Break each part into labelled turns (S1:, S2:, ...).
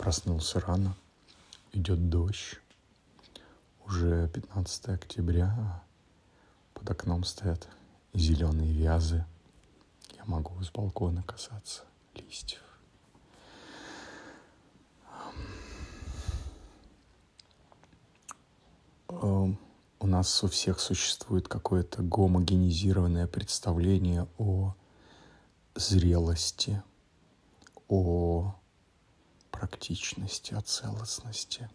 S1: Проснулся рано, идет дождь. Уже 15 октября, под окном стоят зеленые вязы. Я могу с балкона касаться листьев. Эм, у нас у всех существует какое-то гомогенизированное представление о зрелости, о практичности, о целостности.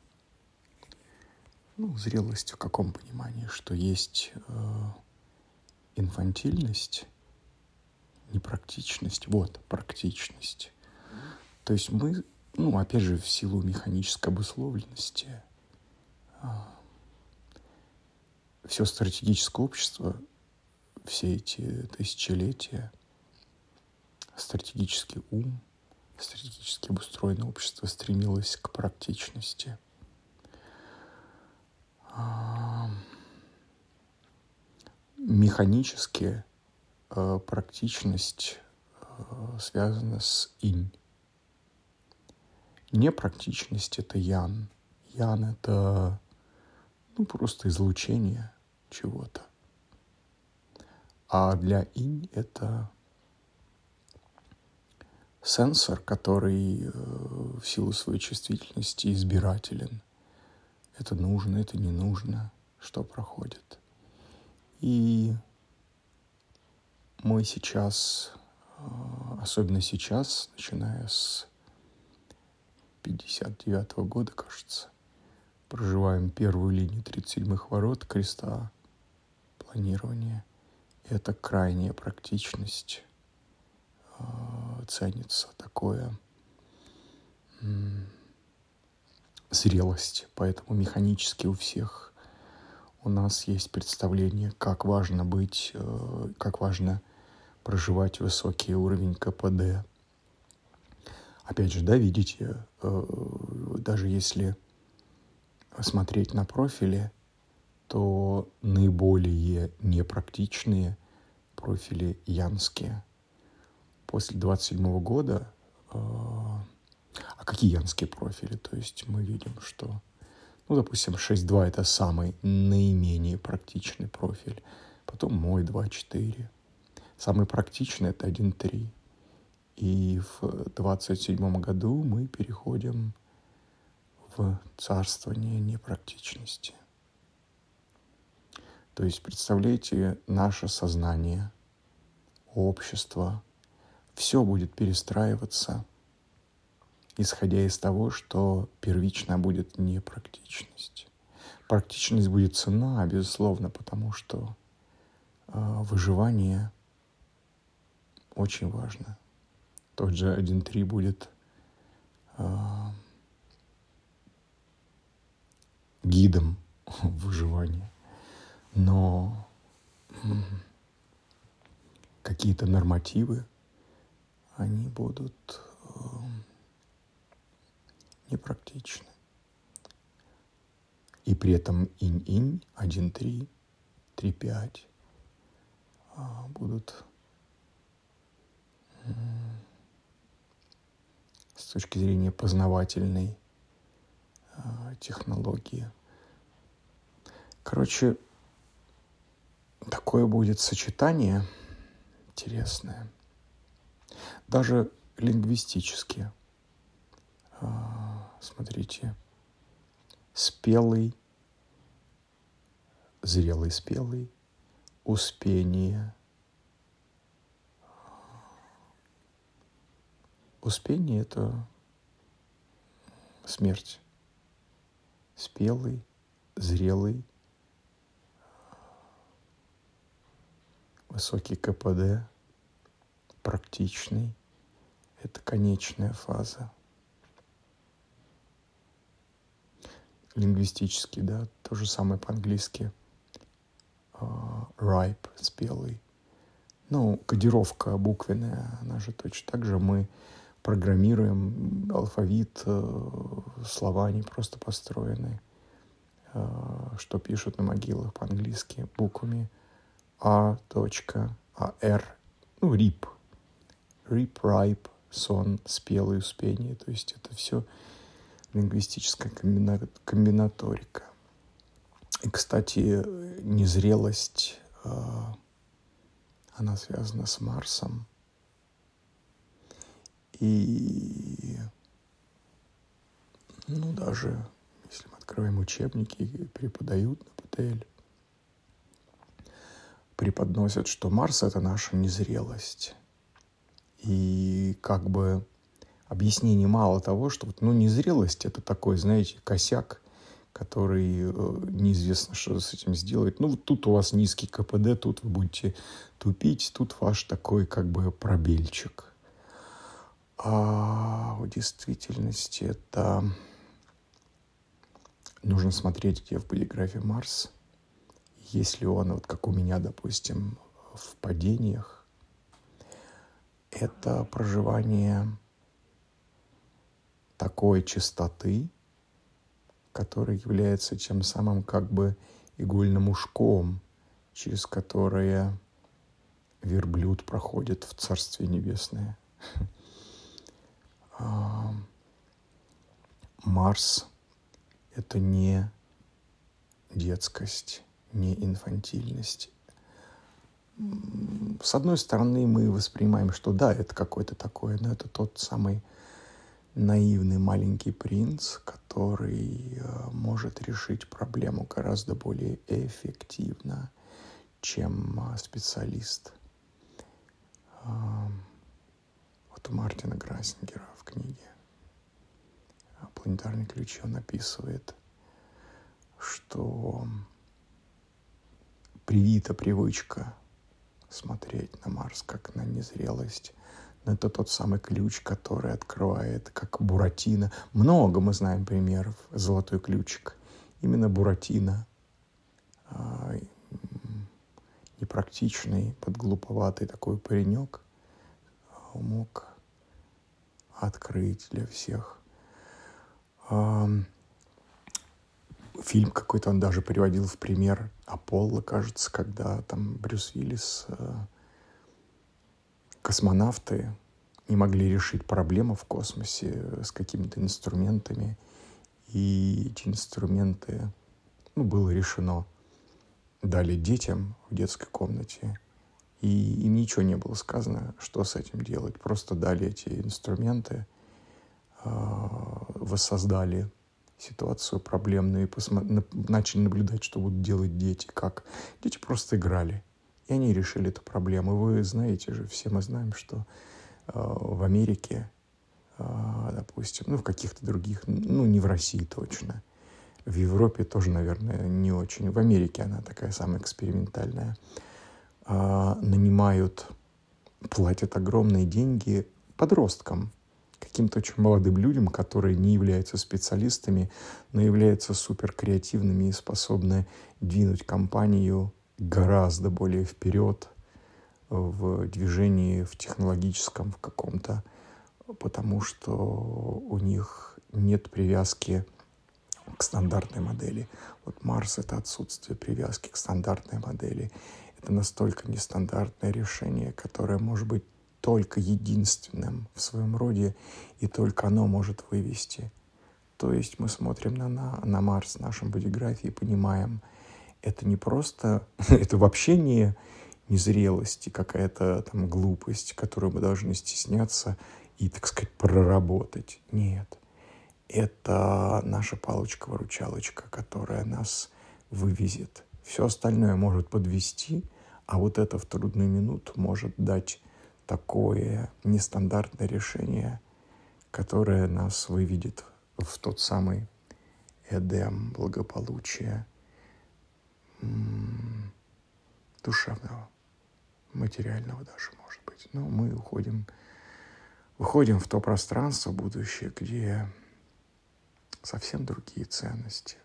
S1: Ну, зрелость в каком понимании? Что есть э, инфантильность, непрактичность. Вот, практичность. То есть мы, ну, опять же, в силу механической обусловленности, э, все стратегическое общество, все эти тысячелетия, стратегический ум – стратегически обустроенное общество стремилось к практичности. Механически э, практичность э, связана с инь. Непрактичность — это ян. Ян — это ну, просто излучение чего-то. А для инь — это сенсор, который э, в силу своей чувствительности избирателен. Это нужно, это не нужно, что проходит. И мы сейчас, э, особенно сейчас, начиная с 59 -го года, кажется, проживаем первую линию 37-х ворот креста планирования. Это крайняя практичность ценится такое зрелость. Поэтому механически у всех у нас есть представление, как важно быть, э, как важно проживать высокий уровень КПД. Опять же, да, видите, э, даже если смотреть на профили, то наиболее непрактичные профили янские – после 27 года, э, а какие янские профили? То есть мы видим, что, ну, допустим, 6.2 это самый наименее практичный профиль, потом мой 2.4. Самый практичный это 1.3. И в 27 году мы переходим в царствование непрактичности. То есть, представляете, наше сознание, общество – все будет перестраиваться, исходя из того, что первично будет непрактичность. Практичность будет цена, безусловно, потому что э, выживание очень важно. Тот же 1.3 будет э, гидом выживания. Но какие-то нормативы они будут э, непрактичны. И при этом инь-инь 1-3, 3-5 э, будут с точки зрения познавательной э, технологии. Короче, такое будет сочетание интересное – даже лингвистически. А, смотрите, спелый, зрелый спелый, успение. Успение — это смерть. Спелый, зрелый, высокий КПД — практичный. Это конечная фаза. Лингвистически, да, то же самое по-английски. Uh, ripe, спелый. Ну, кодировка буквенная, она же точно так же. Мы программируем алфавит, э, слова не просто построены, э, что пишут на могилах по-английски буквами А, точка, А, Р, ну, RIP, Ripe, сон, спелый, успение. То есть это все лингвистическая комбинаторика. И, кстати, незрелость, а, она связана с Марсом. И, ну, даже если мы открываем учебники преподают на ПТЛ, преподносят, что Марс — это наша незрелость. И как бы объяснений мало того, что вот, ну, незрелость — это такой, знаете, косяк, который э, неизвестно, что с этим сделать. Ну, вот тут у вас низкий КПД, тут вы будете тупить, тут ваш такой как бы пробельчик. А в действительности это нужно смотреть, где в полиграфе Марс. Если он, вот как у меня, допустим, в падениях, это проживание такой чистоты, который является тем самым как бы игольным ушком, через которое верблюд проходит в Царствие Небесное. А, Марс — это не детскость, не инфантильность. С одной стороны, мы воспринимаем, что да, это какой-то такой, но это тот самый наивный маленький принц, который э, может решить проблему гораздо более эффективно, чем э, специалист. Вот у Мартина Грассингера в книге «Планетарный ключ» он описывает, что привита привычка смотреть на Марс как на незрелость – это тот самый ключ, который открывает, как Буратино. Много мы знаем примеров. Золотой ключик. Именно Буратино. А, непрактичный, подглуповатый такой паренек а, мог открыть для всех. А, фильм какой-то он даже приводил в пример Аполло, кажется, когда там Брюс Уиллис космонавты не могли решить проблему в космосе с какими-то инструментами, и эти инструменты, ну, было решено, дали детям в детской комнате, и им ничего не было сказано, что с этим делать. Просто дали эти инструменты, а, воссоздали ситуацию проблемную и посмо- начали наблюдать, что будут делать дети, как дети просто играли. И они решили эту проблему. Вы знаете же, все мы знаем, что э, в Америке, э, допустим, ну, в каких-то других, ну, не в России точно, в Европе тоже, наверное, не очень. В Америке она такая самая экспериментальная. Э, нанимают, платят огромные деньги подросткам, каким-то очень молодым людям, которые не являются специалистами, но являются супер креативными и способны двинуть компанию гораздо более вперед в движении, в технологическом, в каком-то, потому что у них нет привязки к стандартной модели. Вот Марс — это отсутствие привязки к стандартной модели. Это настолько нестандартное решение, которое может быть только единственным в своем роде, и только оно может вывести. То есть мы смотрим на, на, на Марс в нашем бодиграфии и понимаем — это не просто, это вообще не незрелость и какая-то там глупость, которую мы должны стесняться и, так сказать, проработать. Нет. Это наша палочка-выручалочка, которая нас вывезет. Все остальное может подвести, а вот это в трудную минуту может дать такое нестандартное решение, которое нас выведет в тот самый Эдем благополучия, душевного, материального даже, может быть. Но мы уходим, выходим в то пространство будущее, где совсем другие ценности,